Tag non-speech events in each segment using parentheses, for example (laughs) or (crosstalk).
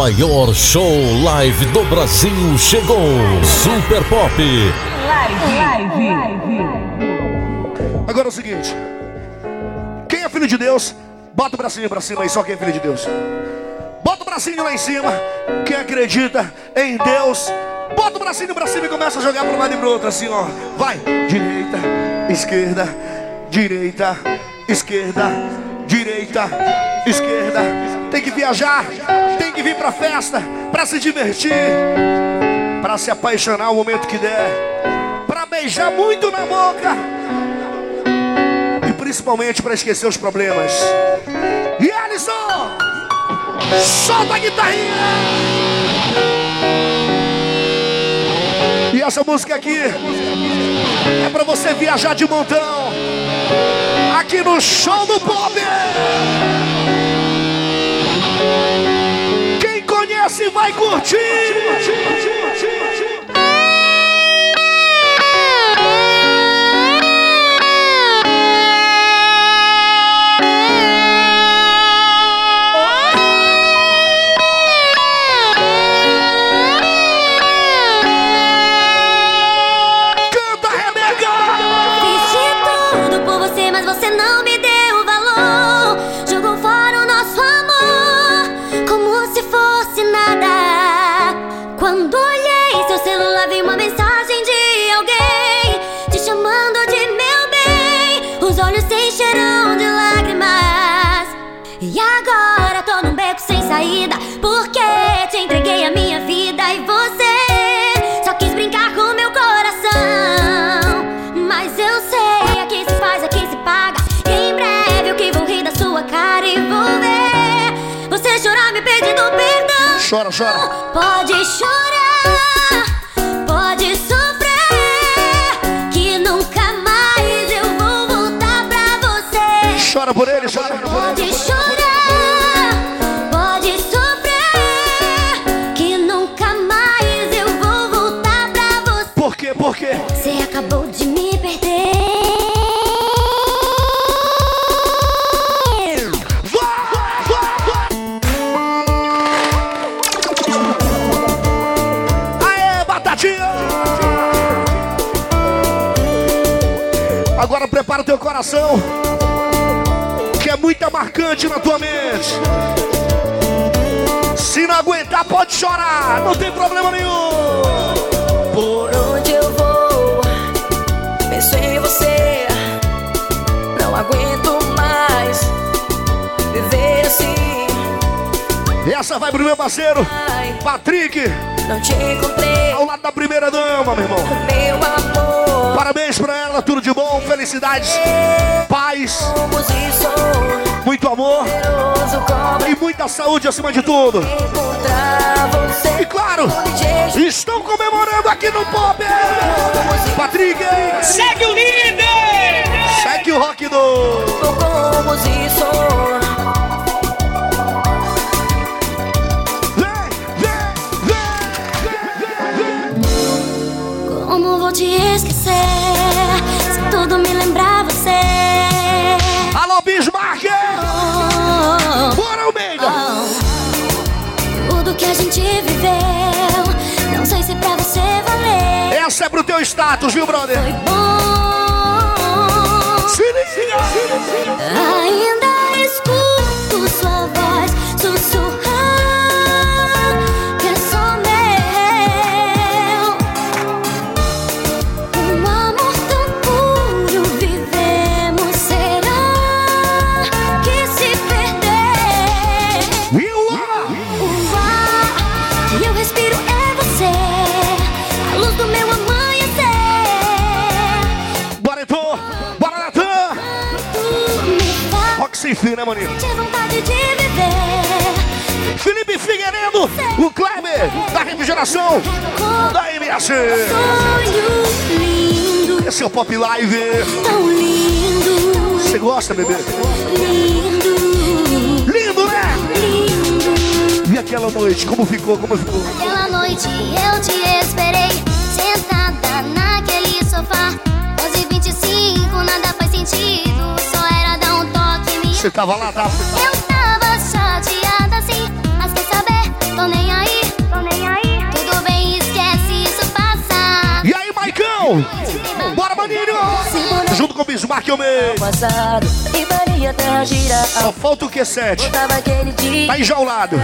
maior show live do Brasil chegou. Super Pop. Live, live, Agora é o seguinte. Quem é filho de Deus, bota o bracinho pra cima aí, só quem é filho de Deus. Bota o bracinho lá em cima. Quem acredita em Deus, bota o bracinho pra cima e começa a jogar um lado e pro outro, assim, ó. Vai. Direita, esquerda, direita, esquerda, direita, esquerda. Tem que viajar, que vir pra festa, pra se divertir, pra se apaixonar o momento que der, pra beijar muito na boca e principalmente pra esquecer os problemas. E Alisson, solta a guitarrinha! E essa música aqui é pra você viajar de montão aqui no show do pop. Conhece vai curtir. saída. Chora, chora. Pode chorar, pode sofrer, que nunca mais eu vou voltar pra você. Chora por ele, chora por ele. Coração, que é muito marcante na tua mente. Se não aguentar, pode chorar, não tem problema nenhum. Por onde eu vou, penso em você. Não aguento mais viver assim. Essa vai pro meu parceiro, Patrick. Não te encontrei. Ao lado da primeira dama, meu irmão. Meu amor. Parabéns pra ela, felicidades, paz, muito amor e muita saúde acima de tudo. E claro, estão comemorando aqui no Pop. Patrick, segue o líder. Segue o rock do. Tudo me lembrar você Alô, Bismarck! Oh, Bora, Almeida! Oh, tudo que a gente viveu Não sei se pra você valer Essa é pro teu status, viu, brother? Foi bom liga! Ainda enfim, né, maninho? Felipe Figueiredo, o Kleber, da refrigeração, da MS. Esse é o Pop Live. Tão lindo. Você gosta, bebê? Lindo. Lindo, né? Lindo. E aquela noite, como ficou? Como ficou? Aquela noite eu te Você tava lá, tava. Eu tava chateada sim, mas quer saber? Tô nem aí, tô nem aí. Tudo bem, esquece, isso passa. E aí, Maicão? Bora, maninho! Junto com o Bismarck, eu meio. Passado, e valia até. Só falta o Q7. Tá enjaulado.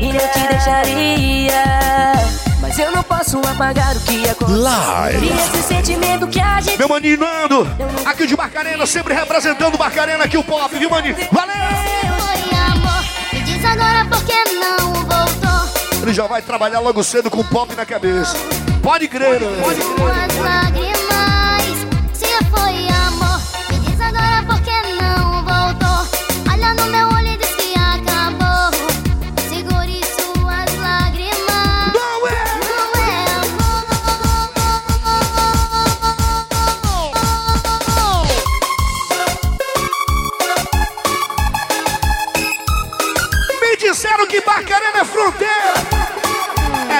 E eu te deixaria. Mas eu não posso apagar o que aconteceu. Live. E esse sentimento que a gente Meu maninho Nando, aqui de Barcarena, sempre representando Barcarena aqui o pop, viu, maninho? Valeu! Foi amor, me diz agora por que não voltou. Ele já vai trabalhar logo cedo com pop na cabeça. Pode crer, né? Pode crer.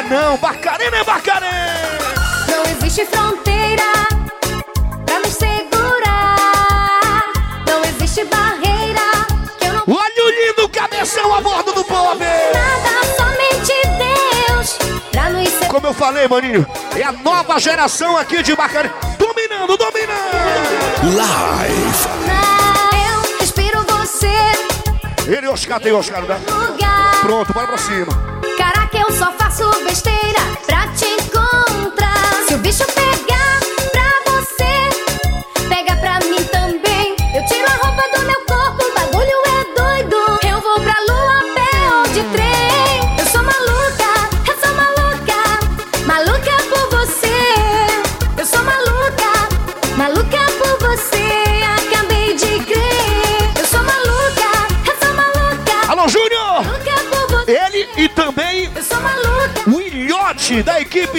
Não, Barcarena é Barcarena. Não existe fronteira pra me segurar. Não existe barreira que eu não Olha o lindo cabeção a bordo do pop. nada, somente Deus pra nos segurar. Como eu falei, maninho, é a nova geração aqui de Barcarena. Dominando, dominando. Live. Eu respiro você Ele e Oscar tem Oscar, né? no lugar. Pronto, bora pra cima. Caraca, eu só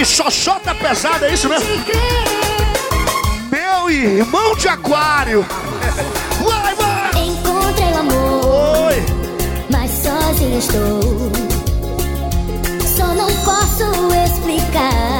Xoxota Pesada, é isso, né? crer. Meu irmão de aquário. Vai, vai! Encontrei o amor, Oi! mas sozinha estou. Só não posso explicar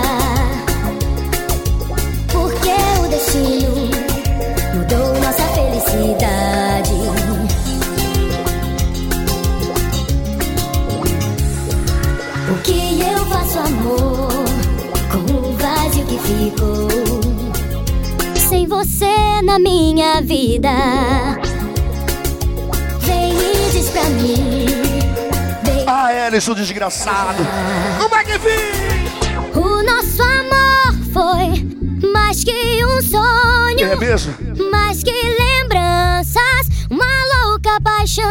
minha vida. Vem e diz pra mim. Ah, Ellison, desgraçado. Como é que fica? O nosso amor foi mais que um É sonho, mesmo? mais que lembranças, uma louca paixão.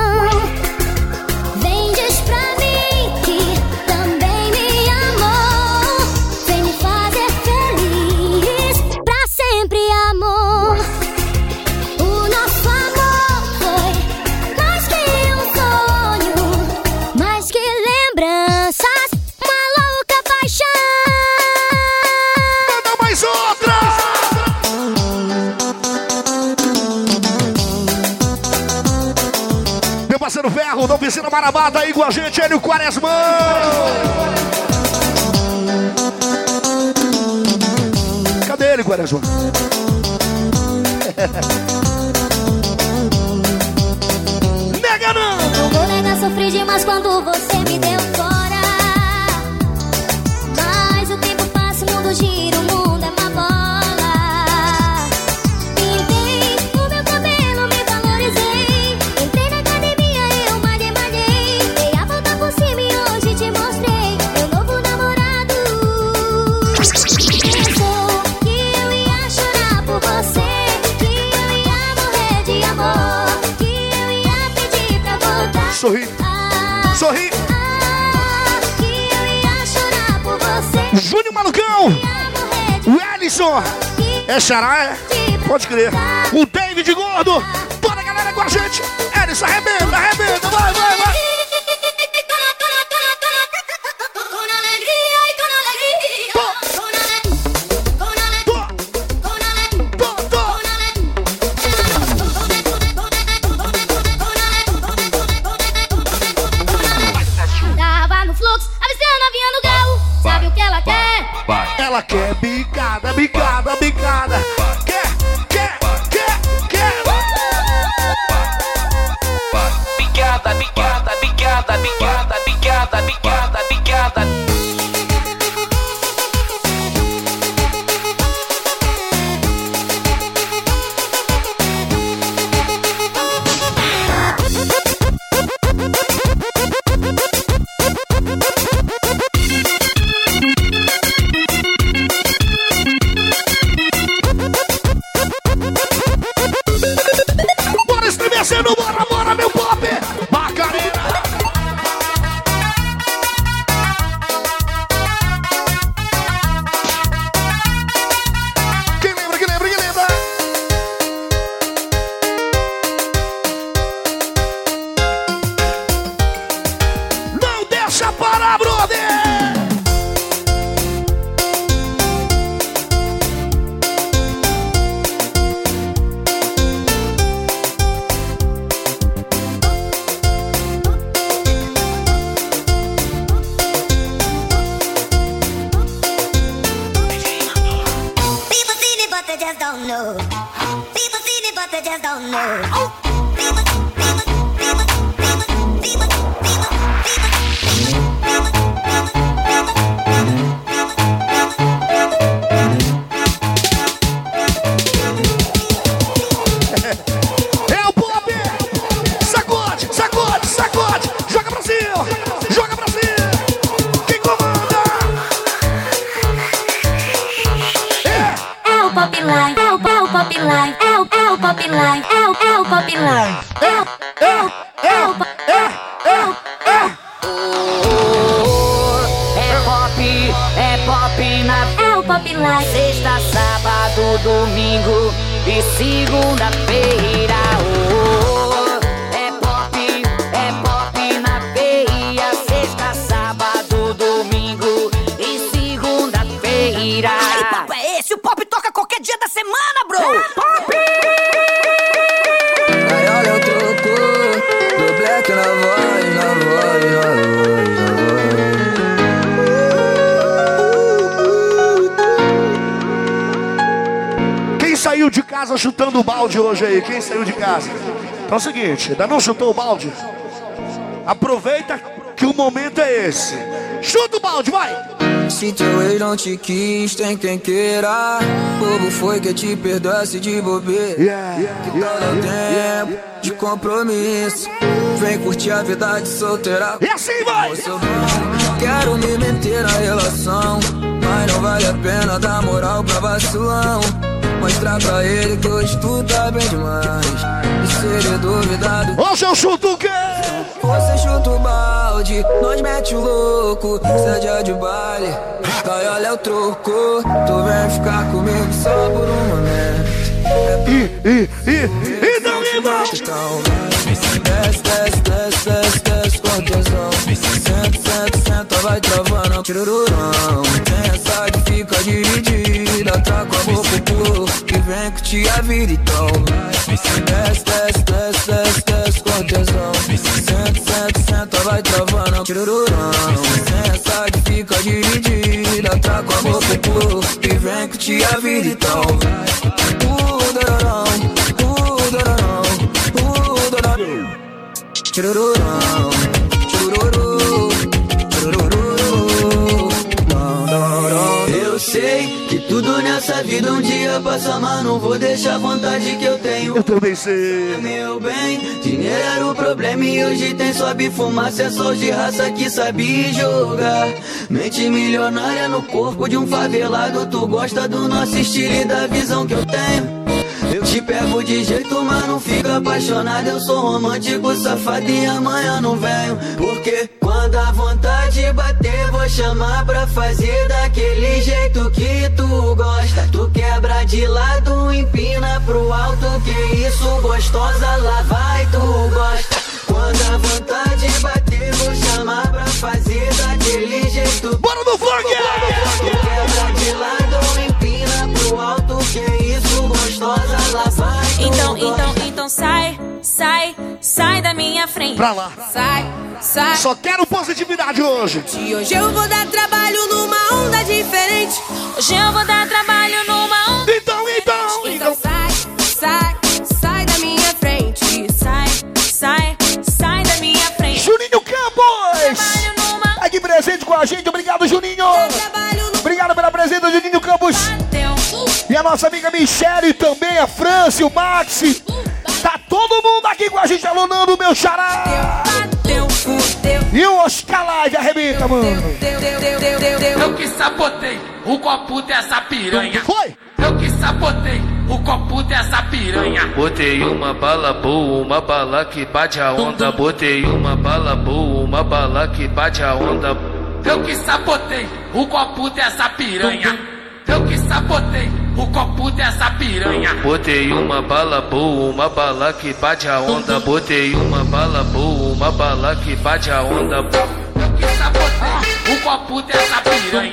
Oficina Marabá, tá aí com a gente, ele o Quaresmão. Cadê ele, Quaresmão? Nega não! Não vou negar, sofri demais quando você Sorri, sorri. Júnior Malucão, o Ellison. É xará, é? Pode crer. O David Gordo. Bora, galera, com a gente. Ellison, arrebenta. Chutando o balde hoje aí? Quem saiu de casa? Então é o seguinte, ainda não chutou o balde? Aproveita que o momento é esse. Chuta o balde, vai! Se teu ex não te quis, tem quem queira. Bobo foi que te perdoasse de bobeira. Yeah, yeah, que tal yeah, tempo de compromisso? Vem curtir a vida de solteira. E assim vai! Quero me meter na relação, mas não vale a pena dar moral pra vacilão. Mostrar pra ele que hoje tu tá bem demais. E se ele duvidado. Hoje eu chuto o quê? Você chuta o balde, nós mete o louco. Sede é de baile, cai olha o troco. Tu vem ficar comigo só por um momento. É e, e, e, e não me Então, desce, desce, desce, desce, desce com tesão. Senta, senta, senta, vai travando, tirururão. Tem essa fica dividida, tá com a boca pro que vem que te a então. Desce, desce, desce, desce, desce com. Senta, senta, senta, vai travando, tirururão. Essa que fica dividida, tá com a boca pro que vem que te a vida, então. Uh, dararão, uh, dararão, uh, dararão. Tirururão, tirururu, tirururu. Não. Eu sei que tudo nessa vida um dia passa, mas não vou deixar a vontade que eu tenho. Eu também sei. Meu bem, dinheiro era o problema e hoje tem sobe fumaça, é só de raça que sabe jogar. Mente milionária no corpo de um favelado, tu gosta do nosso estilo e da visão que eu tenho. Eu te pego de jeito, mas não fico apaixonado. Eu sou romântico, safado e amanhã não venho. Porque quando a vontade bater, vou chamar pra fazer daquele jeito que tu gosta. Tu quebra de lado, empina pro alto. Que isso, gostosa, lá vai, tu gosta. Quando a vontade bater, vou chamar pra fazer daquele jeito. Bora no funk! Tu quebra de lado, empina pro alto. Que isso, gostosa, lá vai, Então, então, então sai, sai, sai da minha frente. Pra lá. Sai, sai. Só quero positividade hoje. E hoje eu vou dar trabalho numa onda diferente. Hoje eu vou dar trabalho numa onda. Então, então, Então então. sai, sai, sai da minha frente. Sai, sai, sai da minha frente. Juninho Campos! Trabalho numa Aqui presente com a gente. Obrigado, Juninho. Obrigado pela presença, Juninho Campos. E a nossa amiga Michele também, a Franci, o Maxi. Tá todo mundo aqui com a gente alunando o meu xará. E o Oscar Live arrebenta, mano. Eu que sabotei o copo dessa piranha. Foi! Eu que sabotei o copo dessa piranha. Botei uma bala boa, uma bala que bate a onda. Botei uma bala boa, uma bala que bate a onda. Eu que sabotei o copo dessa piranha. Eu que sabotei o copo dessa piranha. Botei uma bala boa, uma bala que bate a onda. Botei uma bala boa, uma bala que bate a onda. Eu que sabotei o copo dessa piranha.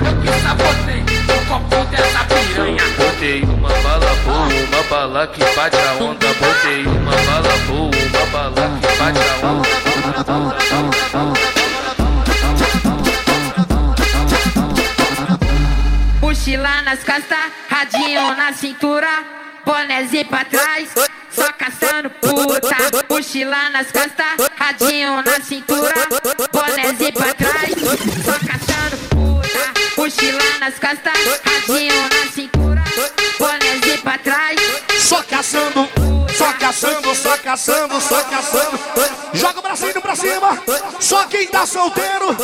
Eu que sabotei o copo dessa piranha. Botei uma bala boa, uma bala que bate a onda. Botei uma bala boa, uma bala que bate a onda. Mochila nas costas, radinho na cintura, bonézinho pra trás, só caçando puta. Mochila nas costas, radinho na cintura, bonézinho pra trás, só caçando puta. Mochila nas costas, radinho na cintura, bonézinho pra trás, Só caçando, só caçando, só caçando, só caçando. Joga o bracinho pra cima. Só quem tá solteiro,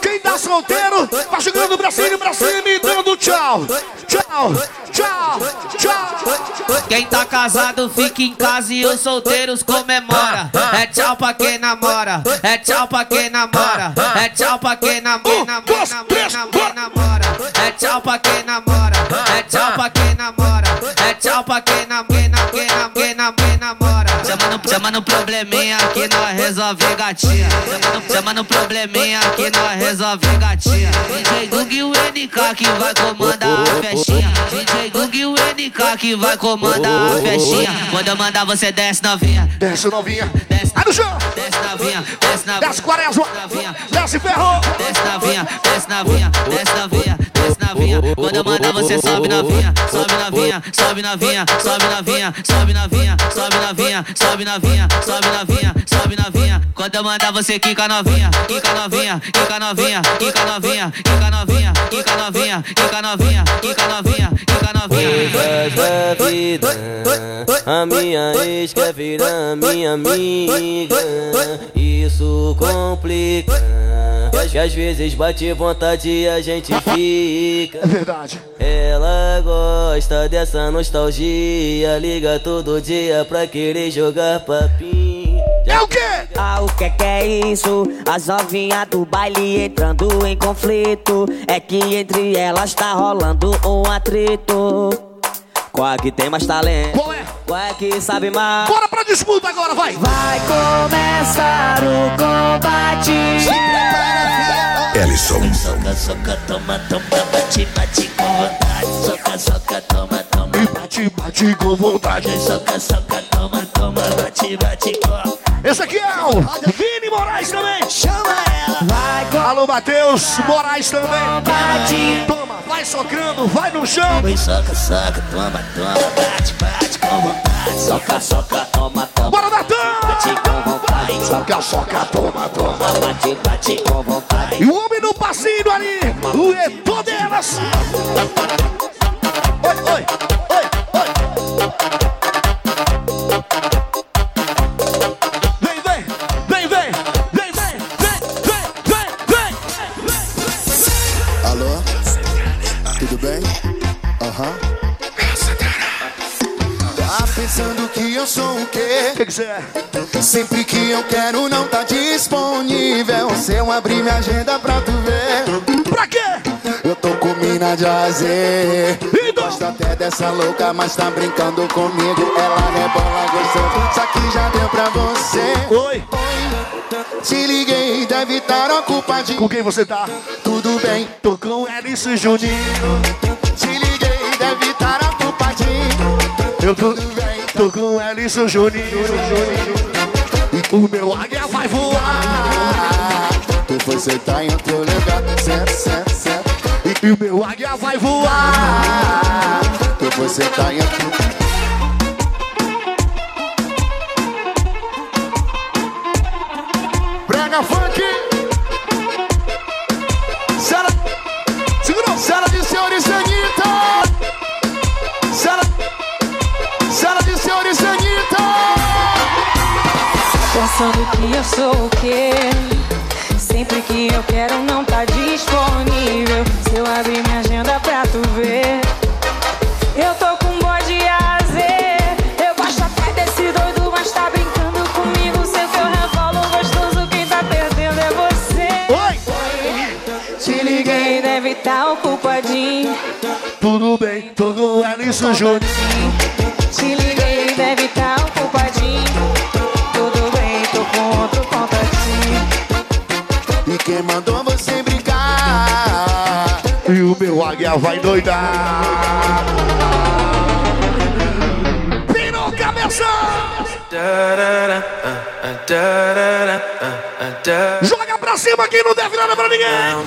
quem tá solteiro, vai jogando o bracinho pra cima e dando tchau, tchau. Quem tá casado fica em casa e os solteiros comemora. É tchau pra quem namora, é tchau pra quem namora, é tchau pra quem namora. É tchau pra quem namora, é tchau pra quem namora, é tchau pra quem namora. Chama no, probleminha que nós resolve gatinha. Chama no, probleminha que nós resolve gatinha. DJ Gug e o NK que vai comandar a festinha. DJ Gug e o NK que vai comandar a festinha. Quando eu mandar você desce novinha. Desce novinha. Aí no chão. Desce novinha, desce novinha. Desce quaresma. Desce ferro. Desce novinha, desce novinha, desce novinha, desce novinha. Quando eu mandar você sobe novinha, sobe novinha, sobe novinha, sobe novinha, sobe novinha, sobe novinha, sobe novinha, sobe novinha, sobe novinha. Quando eu mandar você quica novinha, quica novinha, quica novinha, quica novinha, quica novinha, quica novinha, quica novinha, quica novinha, quica novinha. Da vida, a minha ex quer virar minha amiga. Isso complica. Que às vezes bate vontade e a gente fica. É verdade. Ela gosta dessa nostalgia. Liga todo dia pra querer jogar papinho. É o quê? Ah, o que que é isso? As novinhas do baile entrando em conflito. É que entre elas tá rolando um atrito. Qual é que tem mais talento? Qual é? Qual é que sabe mais? Bora pra disputa agora, vai. Vai começar o combate. Ellison. Soca, soca, toma, toma, bate, bate com vontade. Soca, soca, toma, toma. E bate, bate com vontade. Soca, soca, toma, toma, bate, bate com. Esse aqui é o Vini Moraes também. Chama ela. Vai Alô, Matheus Moraes também. Toma, vai socando, vai no chão. Oi, soca, soca, toma, toma, bate, bate com vontade. Soca, soca, toma, toma. Bora, Natan! Bate com vontade. Soca, soca, toma, toma. Bate, bate com vontade. E o homem no passinho ali, o. Oi, oi, oi, oi. Eu sou o quê? Que que você é? Sempre que eu quero não tá disponível. Se eu abrir minha agenda pra tu ver. Pra quê? Eu tô com mina de azer. Então. Gosto até dessa louca, mas tá brincando comigo. Ela rebola gostoso, só que já deu pra você. Oi, Te liguei, deve estar ocupadinho. com quem você tá? Tudo bem, Tô com Elis Juninho. te liguei, deve estar ocupadinho. Eu tô, tô com Elis Juninho. E o meu águia vai voar. Tu foi sentar em outro lugar, senta, senta, senta. E o meu águia vai voar. Tu foi sentar em outro Brega funk. Pensando que eu sou o quê? Sempre que eu quero não tá disponível. Se eu abrir minha agenda pra tu ver, eu tô com bode azer. Eu gosto até desse doido, mas tá brincando comigo. Sei que eu revolo gostoso, quem tá perdendo é você. Oi! Te liguei, deve tá ocupadinho. Tudo bem, tô com Elis Juninho. Te liguei, quem mandou você brincar? E o meu águia vai doidar. Pirou cabeça! Joga pra cima que não deve nada pra ninguém.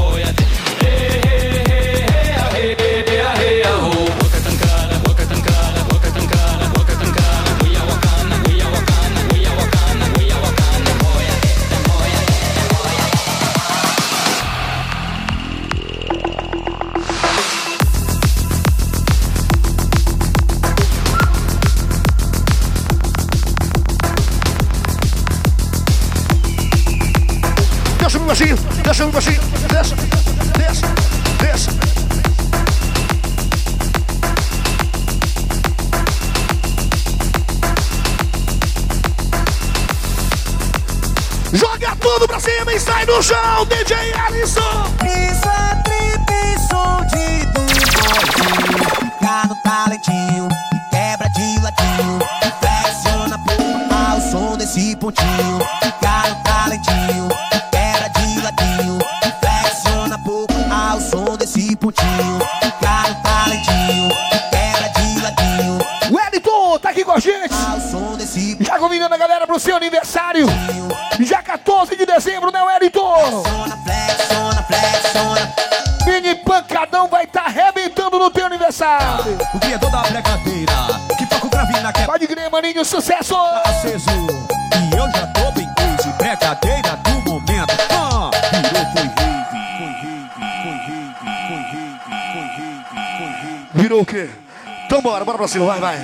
do chão, DJ Alisson. Pra cima, vai, vai.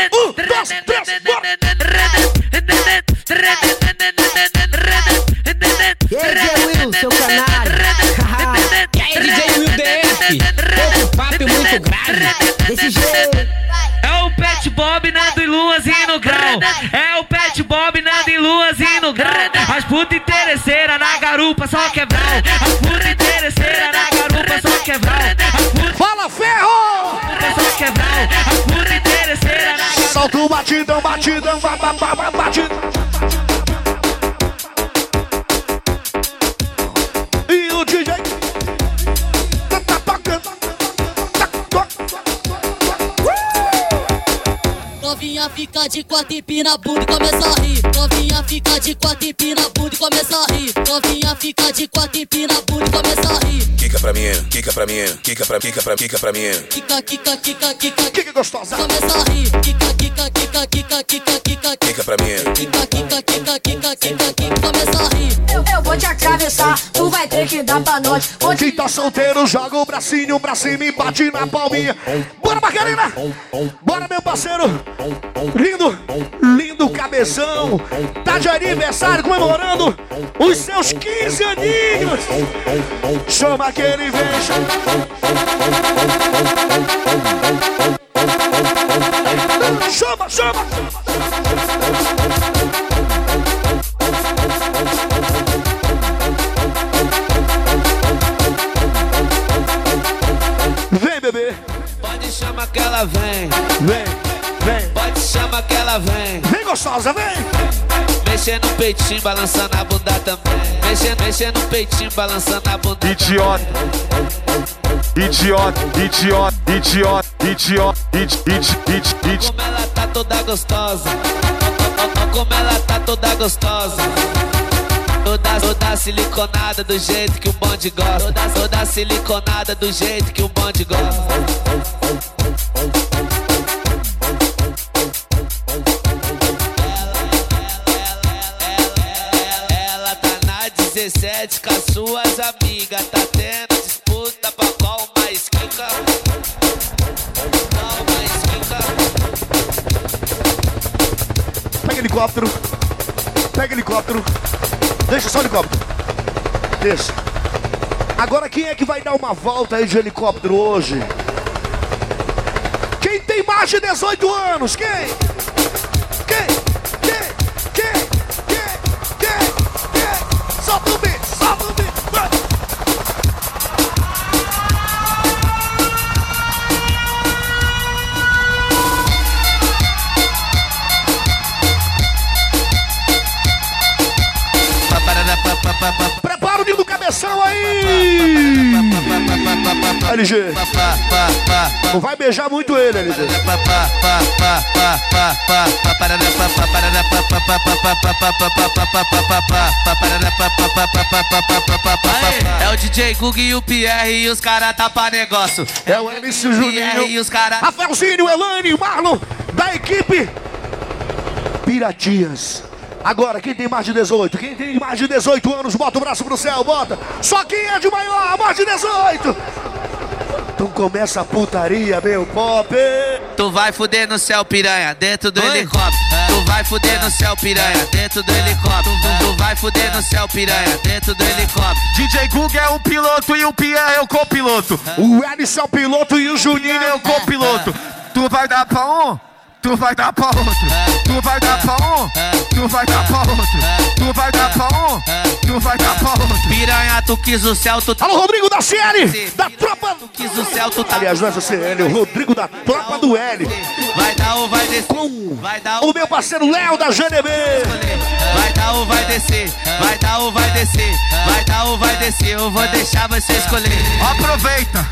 Um, dois, três, E aí, DJ Will, seu canalha. (laughs) e aí, DJ Will DF. Outro papo muito grave. Desse jeito. É o Pet Bob, Nando e no grau. É o Pet Bob, Nando e no grau. As puta interesseira na garupa, só quebrar. As puta interesseira na garupa, só quebrar. Fala, ferro! Só quebrar. As puta interesseira na garupa. Solta o batidão, batidão, ba, ba, ba, ba, batidão. E o DJ tá tocando. Novinha fica de quatro empina a bunda e começa a rir. Novinha fica de quatro empina a bunda e começa a rir. Novinha fica de quatro empina a bunda e começa a rir. Kika pra mim, kika pra mim, kika pra kika pra kika pra mim. Kika, kika, kika, kika. Kika gostosa. Começa a rir. Kika, kika, kika, kika, kika, kika. Kika pra mim. Kika, kika, kika, kika, kika, kika. Começa a rir. Eu, eu vou te atravessar, tu vai ter que dar pra nós. Vou Quem tá solteiro, joga o bracinho pra cima e bate na palminha. Bora, Margarina! Bora, meu parceiro! Lindo cabeção! Tá de aniversário comemorando os seus 15 aninhos! Chama que ele vem, chama! Chama, chama! Vem, bebê! Pode chamar que ela vem. Vem, chamar que ela vem. Vem, gostosa, vem! mexendo no peitinho, balançando a bunda também. Mexendo, mexendo no peitinho, balançando a bunda Idiota. Idiota, idiota, idiota, idiota, idiota, idiota. Como ela tá toda gostosa. Como ela tá toda gostosa. Toda, toda siliconada do jeito que o bonde gosta. Toda, toda siliconada do jeito que o bonde gosta. 17 com as suas amigas. Tá tendo disputa pra qual mais quica. Qual mais quica. Pega helicóptero. Pega helicóptero. Deixa só o helicóptero. Deixa. Agora quem é que vai dar uma volta aí de helicóptero hoje? Quem tem mais de 18 anos? Quem? LG. Não vai beijar muito ele, LG. É o DJ Gug e o Pierre e os caras tá pra negócio. É o MC Juninho. e os caras. Rafaelzinho, Elane, Marlon, da equipe Piratias. Agora, quem tem mais de 18? Quem tem mais de 18 anos, bota o braço pro céu, bota. Só quem é de maior, mais de 18. Então começa a putaria, meu pop. Tu vai fuder no céu, piranha, dentro do helicóptero. Tu vai fuder no céu, piranha, dentro do helicóptero. Tu vai fuder no céu, piranha, dentro do helicóptero. DJ Gug é o piloto e o Pierre é o copiloto. O Ellison é o piloto e o Juninho é o copiloto. Tu vai dar pra um, tu vai dar pra outro. Tu vai dar pra um, tu vai dar pra outro. Tu vai dar pra um, tu vai dar pra outro. Piranha, tu quis o céu, tu Alô, Rodrigo da CL, da tropa. Tu quis o céu, tu tá. Aliás, não é CL, o Rodrigo da tropa do L. Vai dar ou vai descer? Vai dar O meu parceiro Léo da GNB. Vai dar ou vai descer? Vai dar ou vai descer? Vai dar ou vai descer? Eu vou deixar você escolher. Aproveita,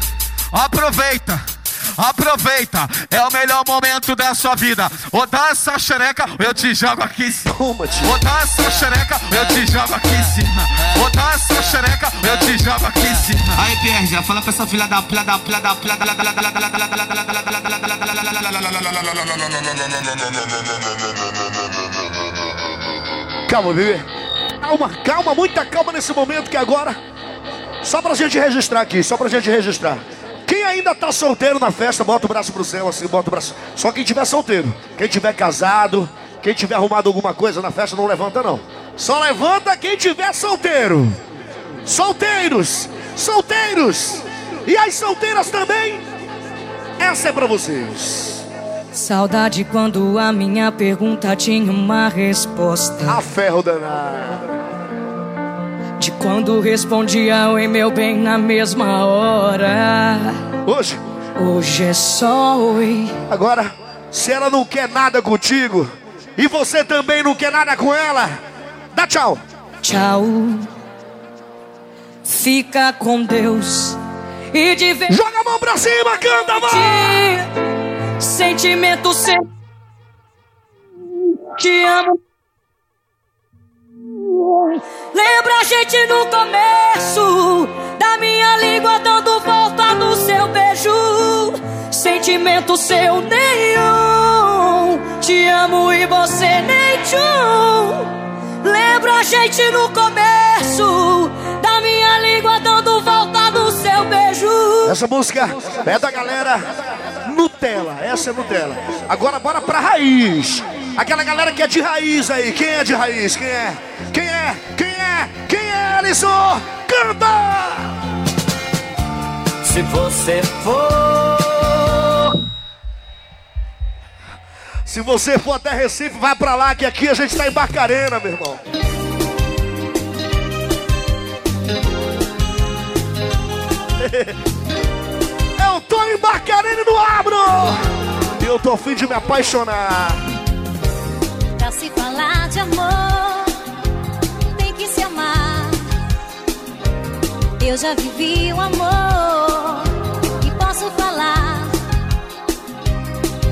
aproveita. Aproveita, é o melhor momento da sua vida. Ou dá essa xereca, eu te jogo aqui em cima. Ou dá essa xereca, eu te jogo aqui em cima. Ou dá essa xereca, eu te jogo aqui em cima. Aí, Pierre, já fala pra essa filha da filha da filha da filha da Calma, bebê. Calma, calma, muita calma nesse momento que agora. Só pra gente registrar aqui, só pra gente registrar. Quem ainda tá solteiro na festa, bota o braço pro céu, assim, bota o braço. Só quem tiver solteiro. Quem tiver casado, quem tiver arrumado alguma coisa na festa, não levanta, não. Só levanta quem tiver solteiro. Solteiros, solteiros. E as solteiras também. Essa é pra vocês. Saudade quando a minha pergunta tinha uma resposta. A ferro danado. De quando respondia oi meu bem na mesma hora. Hoje? Hoje é só oi. Agora, se ela não quer nada contigo e você também não quer nada com ela, dá tchau. Tchau. Fica com Deus. E de vez Joga a mão pra cima, canta, vai! Sentimento sem. Te amo. Lembra a gente no começo da minha língua dando volta no seu beijo. Sentimento seu nenhum. Te amo e você nem tchum. Lembra a gente no começo da minha língua dando volta no seu beijo. Essa música é da galera Nutella, essa é Nutella. Agora bora pra raiz. Aquela galera que é de raiz aí. Quem é de raiz? Quem é? Quem é? Quem é? Quem é, Alisson? Canta! Se você for. Se você for até Recife, vai pra lá, que aqui a gente tá em Barcarena, meu irmão. (laughs) Eu tô em Barcarena e não abro! Eu tô a fim de me apaixonar se falar de amor, tem que se amar. Eu já vivi o um amor e posso falar.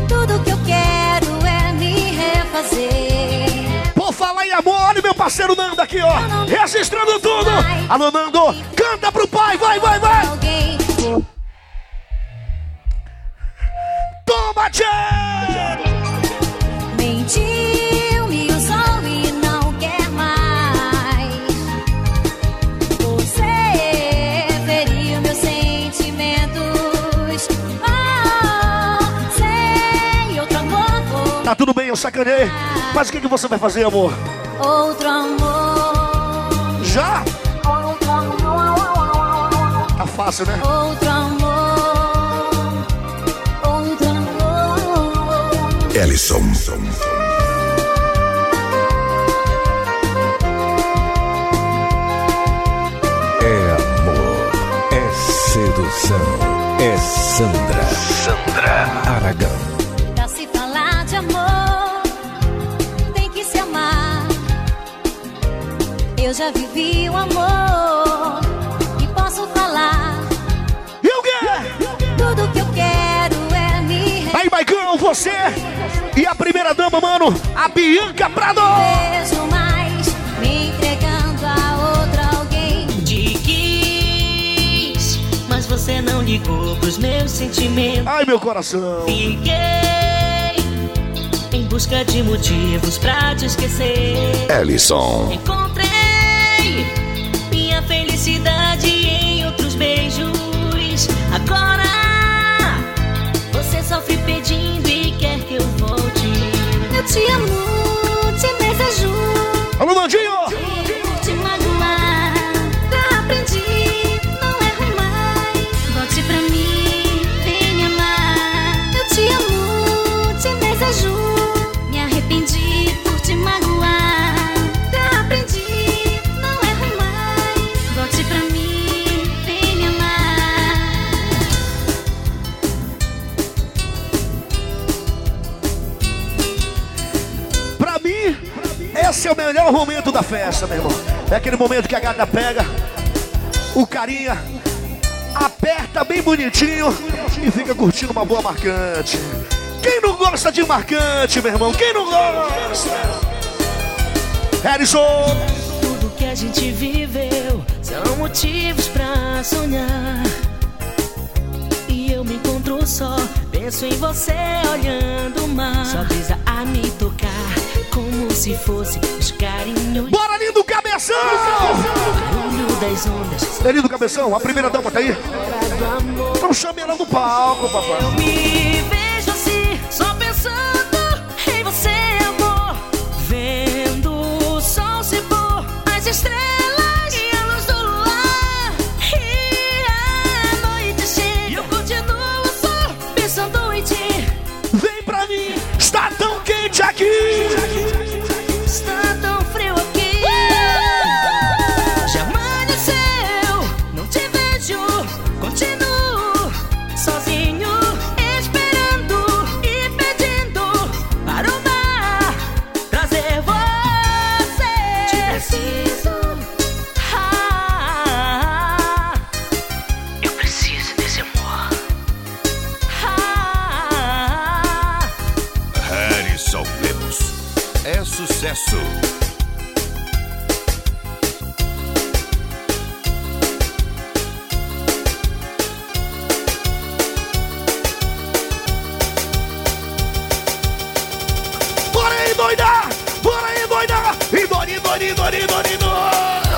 Tudo que eu quero é me refazer. Por falar em amor, olha meu parceiro Nando aqui, ó. Registrando tudo. Alô, Nando, canta pro pai, vai, vai, vai. Toma, tchê! Mentira. Eu sacanei. Mas o que, que você vai fazer, amor? Outro amor. Já? Outro amor. Tá fácil, né? Outro amor. Outro amor. Ellison. É amor, é sedução, é Sandra. Sandra Aragão. Eu já vivi o amor e posso falar. E o quê? Tudo que eu quero é me Aí, Maicão, você e a primeira dama, mano, a Bianca Prado. Vejo mais me entregando a outra alguém. Te quis, mas você não ligou pros meus sentimentos. Ai, meu coração. Fiquei em busca de motivos pra te esquecer. Ellison. Melhor momento da festa, meu irmão. É aquele momento que a gata pega o carinha, aperta bem bonitinho e fica curtindo uma boa marcante. Quem não gosta de marcante, meu irmão? Quem não gosta? Harrison! Tudo que a gente viveu são motivos pra sonhar. Só, penso em você olhando o mar. Só brisa a me tocar, como se fosse os carinhos. Bora, lindo cabeção! Barulho das ondas. É lindo cabeção, a primeira dama tá aí. Então chame ela no palco, papai. Eu me vejo assim, só pensando sucesso. Bora aí, doida! Bora aí, doida! E doido, doido, doido, doido! E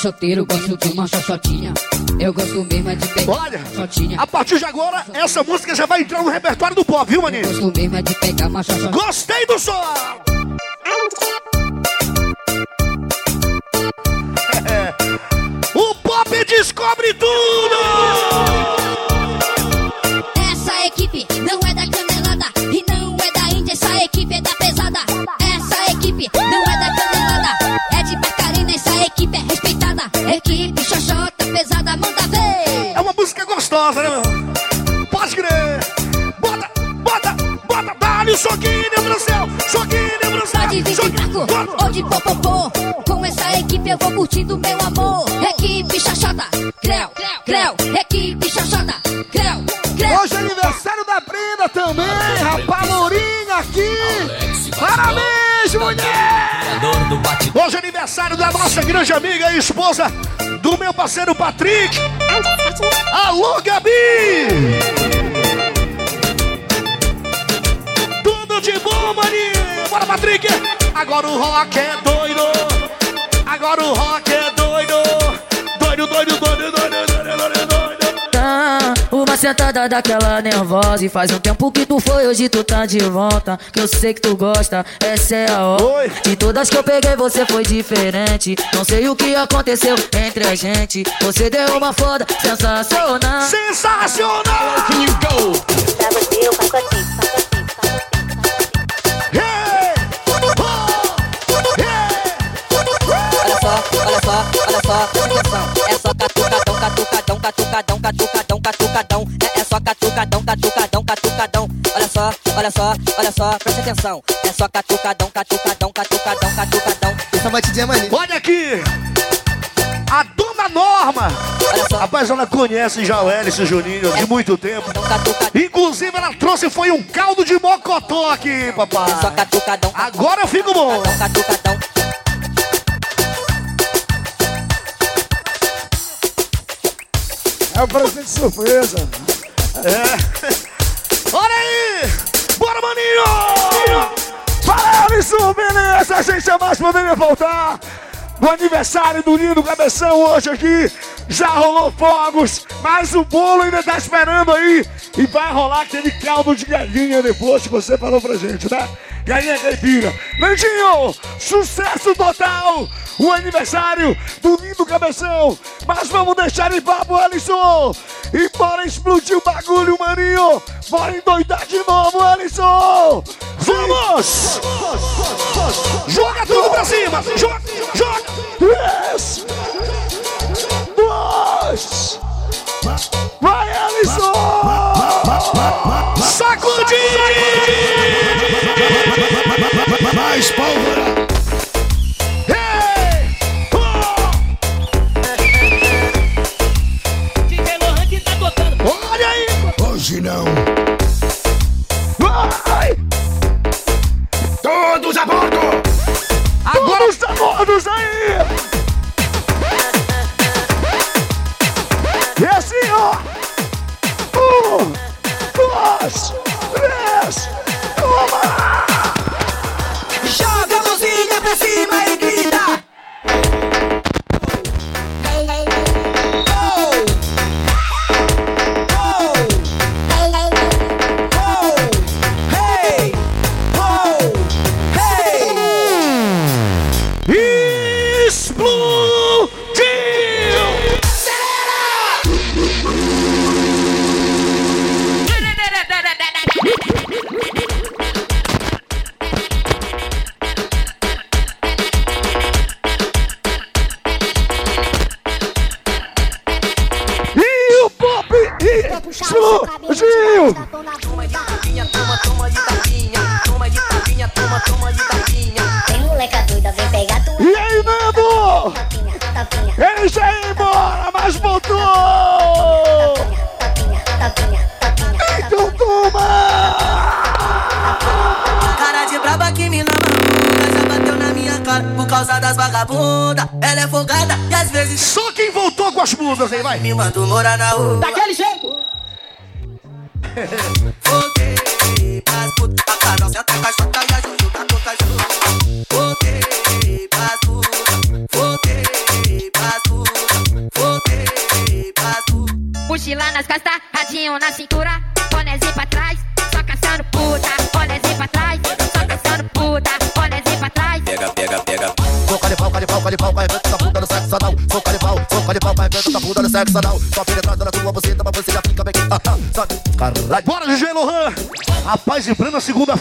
Sou xoxoteiro, gosto de uma xoxotinha. Eu gosto mesmo é de pegar Olha, a partir de agora, essa música já vai entrar no repertório do pop, viu, maninho? Gosto mesmo é de pegar uma xoxotinha. Gostei do som! Com essa equipe eu vou curtindo meu amor. Equipe xoxota, creu, creu, equipe xoxota, creu, creu. Hoje é aniversário da Brenda também, rapaz, Lourinha aqui! Parabéns, mulher! Hoje é aniversário da nossa grande amiga e esposa do meu parceiro Patrick. Alô, Gabi! Bora, Patrick! Agora o rock é doido! Agora o rock é doido! Doido, doido, doido, doido, doido, doido, doido! Tá, uma sentada daquela nervosa E faz um tempo que tu foi, hoje tu tá de volta Que eu sei que tu gosta, essa é a hora De todas que eu peguei você foi diferente Não sei o que aconteceu entre a gente Você deu uma foda sensacional Sensacional! Can you go? Pra você eu faço assim, só. É só catucadão, catucadão, catucadão, catucadão, catucadão. É, é só catucadão, catucadão, catucadão. Olha só, olha só, olha só, presta atenção. É só catucadão, catucadão, catucadão, catucadão. Essa batidinha é maneira. Olha aqui! A dona Norma! Rapaz, ela conhece já o Hélice Juninho de muito tempo. Inclusive, ela trouxe foi um caldo de mocotó aqui, papai. Agora eu fico bom. É um presente de surpresa. É. Olha aí! Bora, maninho! Fala, Alisson, beleza? A gente jamais poderia voltar. No aniversário do Lindo Cabeção hoje aqui, já rolou fogos, mas o bolo ainda tá esperando aí. E vai rolar aquele caldo de galinha depois que você falou pra gente, né? Galinha caipira. Nandinho, sucesso total! O aniversário do Lindo Cabeção. Mas vamos deixar em papo, Alisson. E bora explodir o bagulho, maninho. Bora endoidar de novo, Alisson. Vamos! Joga tudo pra cima. Joga, joga. Três. Dois. Vai, Alisson. Sacudir. Mais pólvora. Olha aí! Hoje não. Vai! Todos a bordo! Agora os a bordo aí! Um, dois, três, toma! Joga a mãozinha pra cima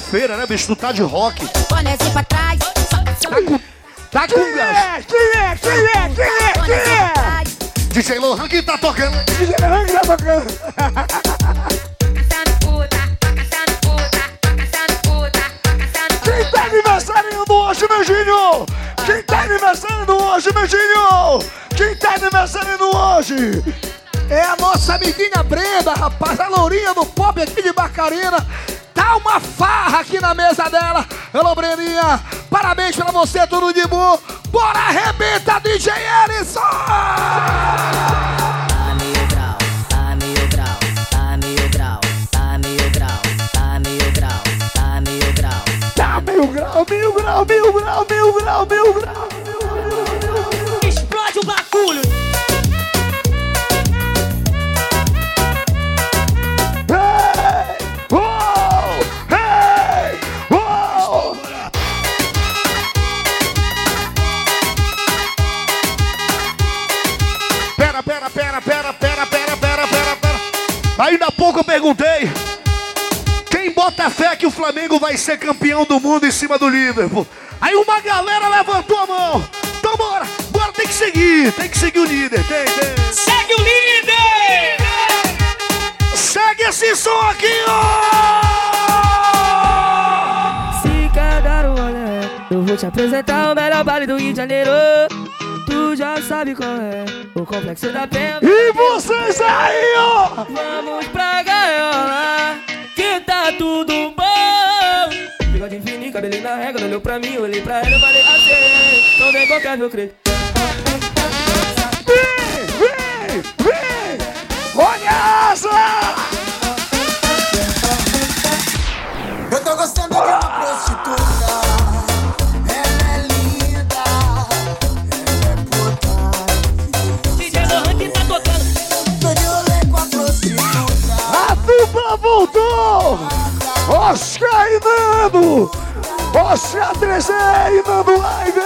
segunda-feira, né, bicho? Tu tá de rock. Bonezinho pra trás, só caçando Tá com gás. Quem é? Quem é? Quem é? Quem é? DJ Lohan que tá tocando. DJ Lohan que tá tocando. Quem tá aniversariando hoje, Beijinho? Quem tá aniversariando hoje, Beijinho? Quem tá aniversariando hoje? É a nossa amiguinha Brenda, rapaz, a lourinha do pop aqui de Bacarina. Tá uma farra aqui na mesa dela. Alô, Breninha, parabéns pra você, tudo de bom. Bora, arrebenta, DJ Ellison! Tá mil grau, tá mil grau, tá mil grau, tá mil grau, tá mil grau, tá mil grau. Tá mil grau, mil grau, mil grau, mil grau, mil grau. Ainda há pouco eu perguntei. Quem bota fé que o Flamengo vai ser campeão do mundo em cima do Liverpool? Aí uma galera levantou a mão. Então bora, bora, tem que seguir, tem que seguir o líder, tem, tem. Segue o líder! Segue esse som aqui, ó! Se quer dar um olé, eu vou te apresentar o melhor baile do Rio de Janeiro. Já sabe qual é o complexo da pena. E vocês aí, ó! Vamos pra gaiola, que tá tudo bom. Bigode fininho, cabelinho na régua, olhou pra mim, olhei pra ela, eu falei assim, então vem qualquer meu creio. Vem, vem, vem! Olha a asa! Eu tô gostando de uma prostituta. Oscar e Nando! Oscar 3D e Nando Live!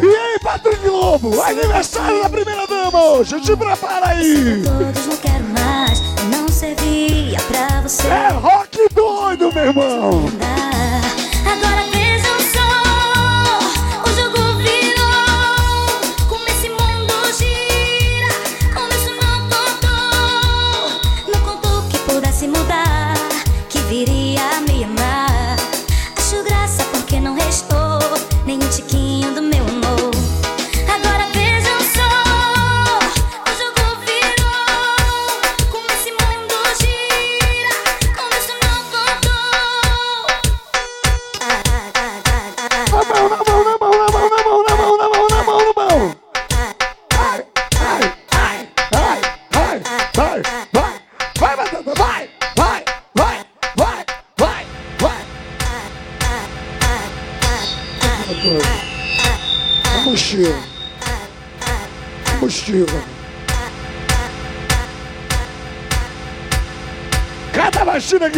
E aí, Patrick Lobo? Aniversário da primeira dama hoje! Te prepara aí! Todos não quero mais, não servia pra você. É rock doido, meu irmão! Agora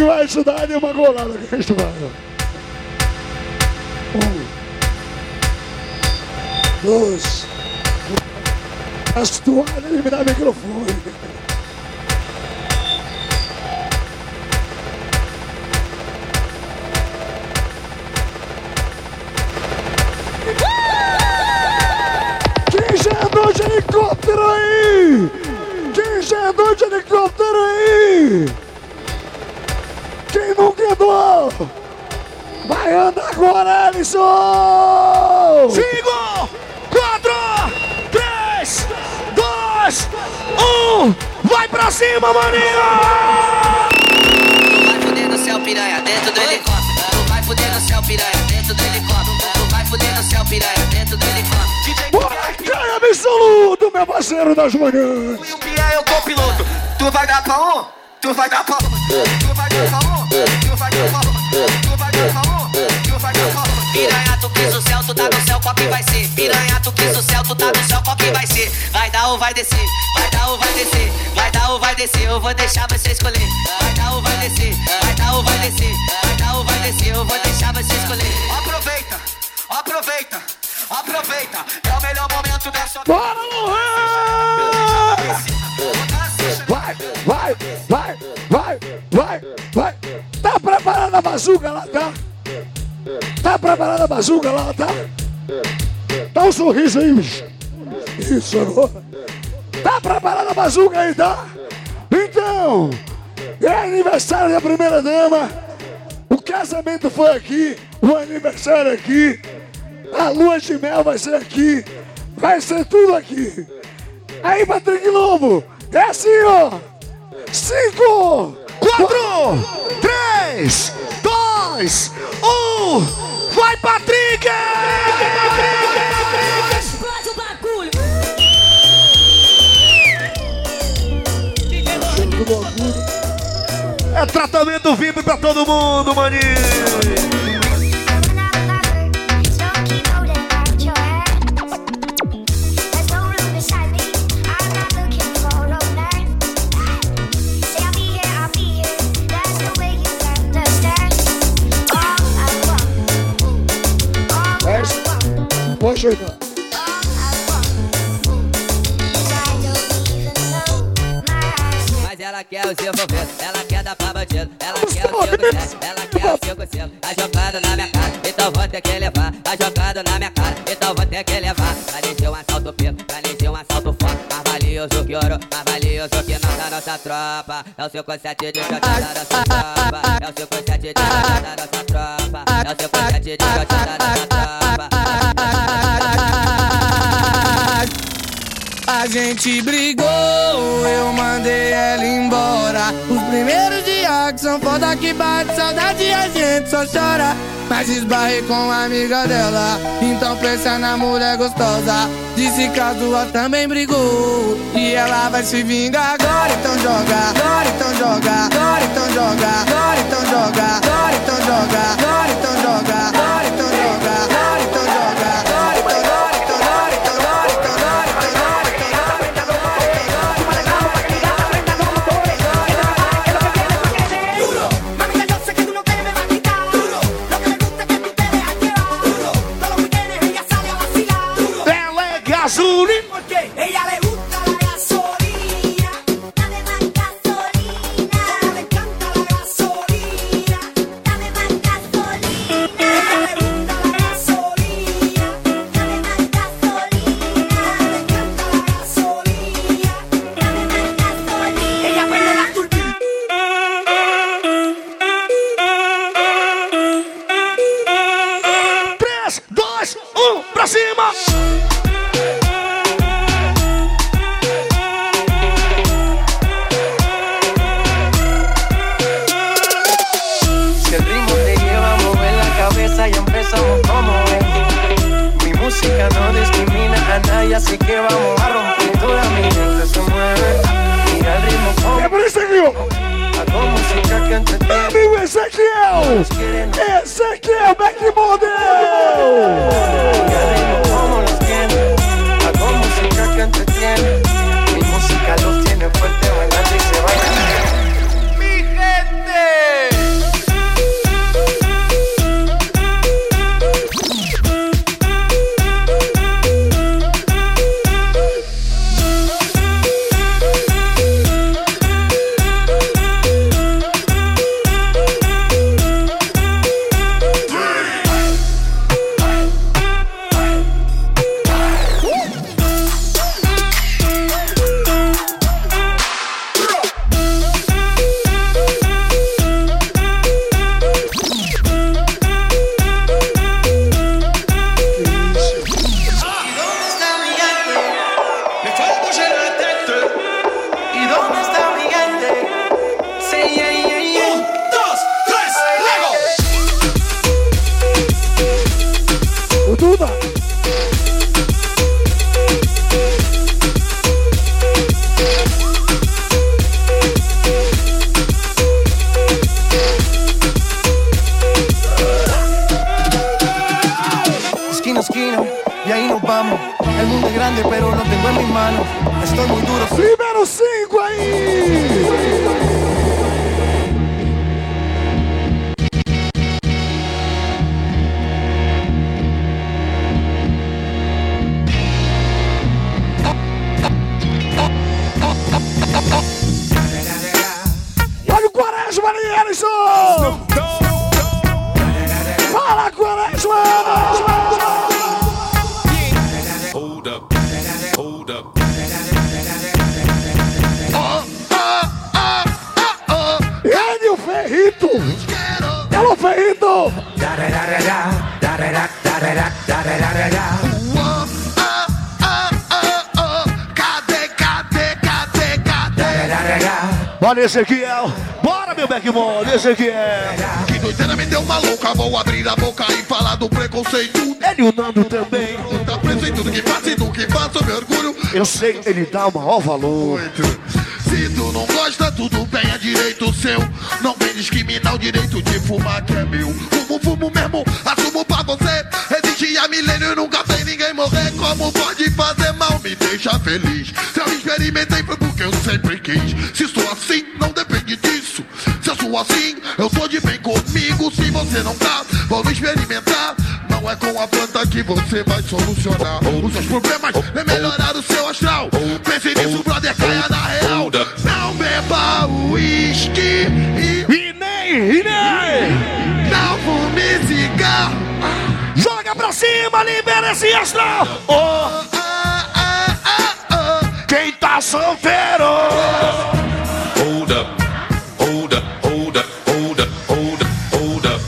vai estudar de uma golada que estudar. Um, dois, as toalhas eliminar o microfone. Quem de helicóptero aí? Quem de helicóptero aí? Andou? Vai andar agora, Alisson! Cinco, quatro, três, dois, um, vai pra cima, maninho! Tu vai fuder no céu piranha dentro do helicóptero. Tu vai fuder no céu piranha dentro do helicóptero. Tu vai fuder no céu piranha dentro meu parceiro das manhãs. E o Pia é o copiloto. Tu vai dar pra um? Tu vai dar pra um? Tu vai dar pra um? Piranha, tu quis o céu, tu tá no céu, qual que vai ser? Piranha, tu quis o céu, tu tá no céu, qual que vai ser? Vai dar ou vai descer? Vai dar ou vai descer? Vai dar ou vai descer? Eu vou deixar você escolher. Vai dar ou vai descer? Vai dar ou vai descer? Vai dar ou vai descer? Eu vou deixar você escolher. Aproveita, aproveita, aproveita. É o melhor momento da sua Bora, Vai, vai, vai, vai, vai, vai. Tá preparada a bazuca lá, tá? Tá preparada a bazuca lá, tá? Dá um sorriso aí, bicho. Isso agora. Tá preparada a bazuca aí, tá? Então, é aniversário da primeira dama. O casamento foi aqui, o aniversário aqui. A lua de mel vai ser aqui. Vai ser tudo aqui. Aí, Patrick Lobo, é assim, ó. Cinco, quatro, três, dois, um. Vai, Patrick! Explode o bagulho. É tratamento VIP pra todo mundo, maninho. Mas ela quer os envolvidos, ela quer dar pra bandido, ela quer o 57, ela quer o 55. Tá jogando na minha cara, então vou ter que levar. Tá jogando na minha cara, então vou ter que levar. Planejei um assalto pico, planejei um assalto forte. Mais valioso que ouro, mais valioso que nós da nossa tropa. É o 57 de shot da nossa tropa. É o 57 de shot da nossa tropa. É o 57 de shot da nossa tropa. A gente brigou, eu mandei ela embora. Os primeiros dias que são foda que bate saudade a gente só chora. Mas esbarrei com a amiga dela, então pensa na mulher gostosa. Disse que as duas também brigou e ela vai se vingar agora. Então joga, agora então joga, agora então joga, agora então joga, agora então joga, agora então joga, agora então joga, Ezequiel! Bora, meu Beckmore, Ezequiel! Que doideira me deu uma louca, vou abrir a boca e falar do preconceito. Ele o Nando também. Tá preso em tudo que faço e do que faço, meu orgulho. Eu sei, ele dá o maior valor. Se tu não gosta, tudo bem, é direito seu. Não vem discriminar o direito de fumar que é meu. Fumo, fumo mesmo, assumo pra você. Existe há milênio e nunca tem ninguém morrer. Como pode fazer mal, me deixa feliz. Se eu experimentei porque eu sempre quis. Se sou assim, não depende disso. Se eu sou assim, eu sou de bem comigo. Se você não tá, vamos experimentar. Não é com a planta que você vai solucionar os seus problemas, nem melhorar o seu astral. Pense nisso, brother, caia na real. Não beba uísque e, e nem, e nem. Não fume cigarro. Joga pra cima, libera esse astral! Oh. Solteiro? Hold up. Hold up. Hold up. Hold up. Hold up. Hold up.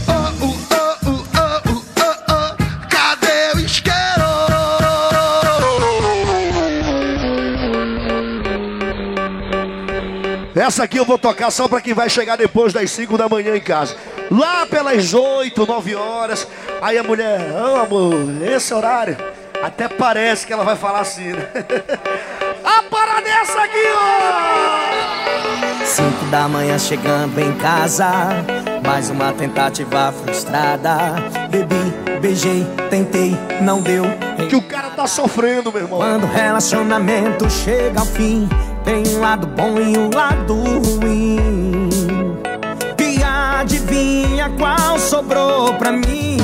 Cadê o isqueiro? Essa aqui eu vou tocar só pra quem vai chegar depois das 5 da manhã em casa. Lá pelas 8, 9 horas. Aí a mulher, ah, amor, esse horário. Até parece que ela vai falar assim, né? (laughs) essa aqui, ó! Cinco da manhã chegando em casa, mais uma tentativa frustrada. Bebi, beijei, tentei, não deu. Que o cara tá sofrendo, meu irmão. Quando o relacionamento chega ao fim, tem um lado bom e um lado ruim. E adivinha qual sobrou pra mim?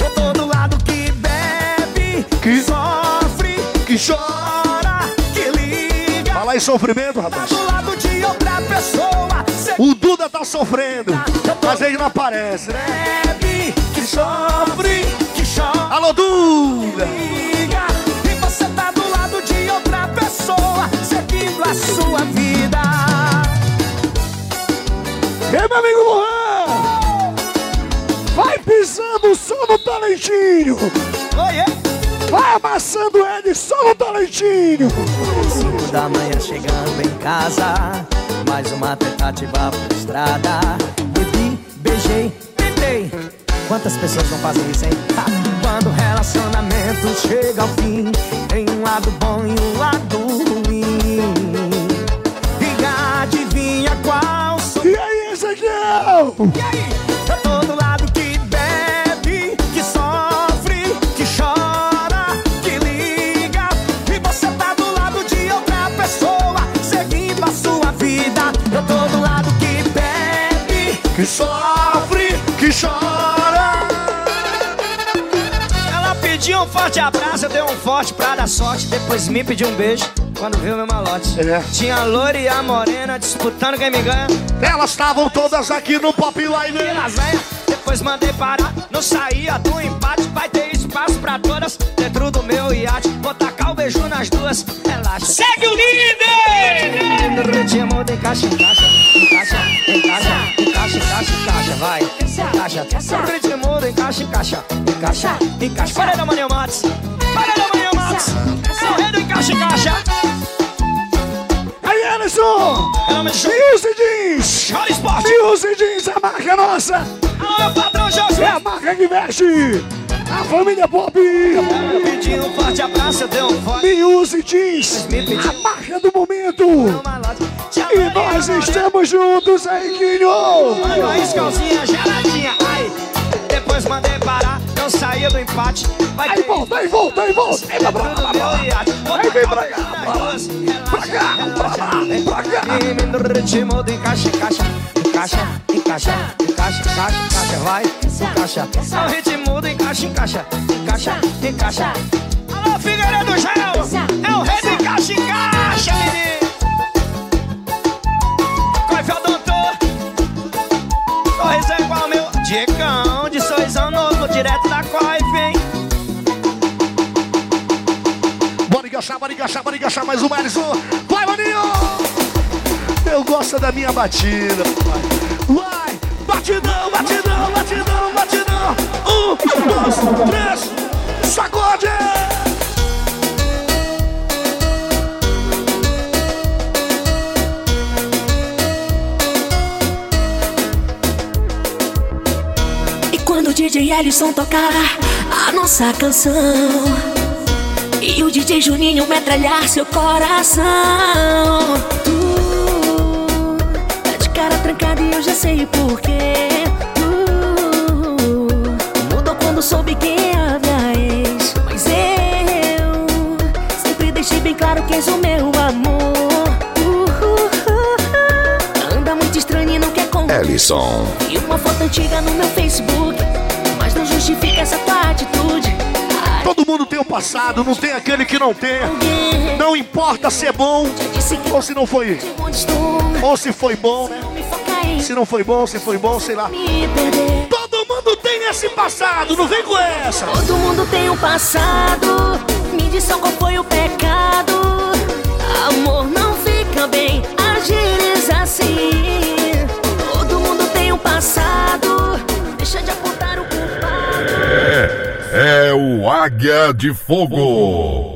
Eu tô do lado que bebe, que sofre, que chora, liga. Fala em sofrimento, rapaz. Cê O Duda tá sofrendo, mas ele não aparece, né? bebe, que sofre, que chora. Alô, Duda! E você tá do lado de outra pessoa, seguindo a sua vida. Ei, meu amigo Luan! Vai pisando só no talentinho! Vai amassando ele só no talentinho! Cinco da manhã chegando em casa, mais uma tentativa frustrada. Bebi, beijei, tentei. Quantas pessoas não fazem isso, hein? Ha! Quando o relacionamento chega ao fim, tem um lado bom e um lado ruim. E adivinha qual sou? E aí, Ezequiel? E aí? Que sofre, que chora! Ela pediu um forte abraço, eu dei um forte pra dar sorte. Depois me pediu um beijo quando viu meu malote. Tinha a loira e a morena disputando quem me ganha. Elas estavam todas aqui no Pop Live. E lasanha, depois mandei parar. Não saía do empate, vai ter espaço pra todas. Dentro do meu iate, vou tacar o beijo nas duas. Relaxa. Segue o líder! Ritmo de caixa em caixa, encaixa, vai. Encaixa, ritmo de encaixa, encaixa, encaixa, encaixa. Para da Maninho Matos, para da Maninho Matos. É o rei do encaixa, encaixa. Aí, Alisson! Ela me chama. Muse Jeans! Olha esporte. Muse Jeans, a marca nossa! Alô, meu patrão Josué. É a marca que veste! A família! Ela pediu um forte abraço, eu dei um forte. Muse Jeans! A marca do momento! E nós estamos juntos, aí, Quinho! Manda uma escalzinha geladinha, ai. Depois mandei parar. não saía do empate. Vai Aí volta, aí volta, aí volta. Aí pra lá, pra lá. Aí vem pra cá, pra lá. Pra cá, pra lá, pra cá. E no ritmo do encaixa, encaixa, encaixa, encaixa, encaixa, encaixa, encaixa, vai, encaixa. É o ritmo do encaixa, encaixa, encaixa, encaixa. Alô, Figueiredo Gel, é o rei do encaixa, encaixa, menino. Coife doutor, sorriso é igual meu. Diegão de sorrisão novo, direto da Coife, hein. Bora encaixar, bora encaixar, bora encaixar mais um Alisson. Vai, maninho! Eu gosto da minha batida. Vai! Batidão, batidão, batidão, batidão! Um, dois, três, sacode! E quando o DJ Ellison tocar a nossa canção E o DJ Juninho metralhar seu coração trancada e eu já sei o porquê Tu mudou quando soube quem é a minha ex Mas eu sempre deixei bem claro que és o meu amor Anda muito estranho e não quer contar Ellison. e uma foto antiga no meu Facebook Mas não justifica essa tua atitude Todo mundo tem um passado, não tem aquele que não tem. Não importa se é bom ou se não foi. Ou se foi bom, né? Se não foi bom, se foi bom, sei lá. Todo mundo tem esse passado, não vem com essa. Todo mundo tem um passado Me diz só qual foi o pecado Amor não fica bem Agires assim Todo mundo tem um passado Deixa de apontar o culpado É, é o Águia de Fogo.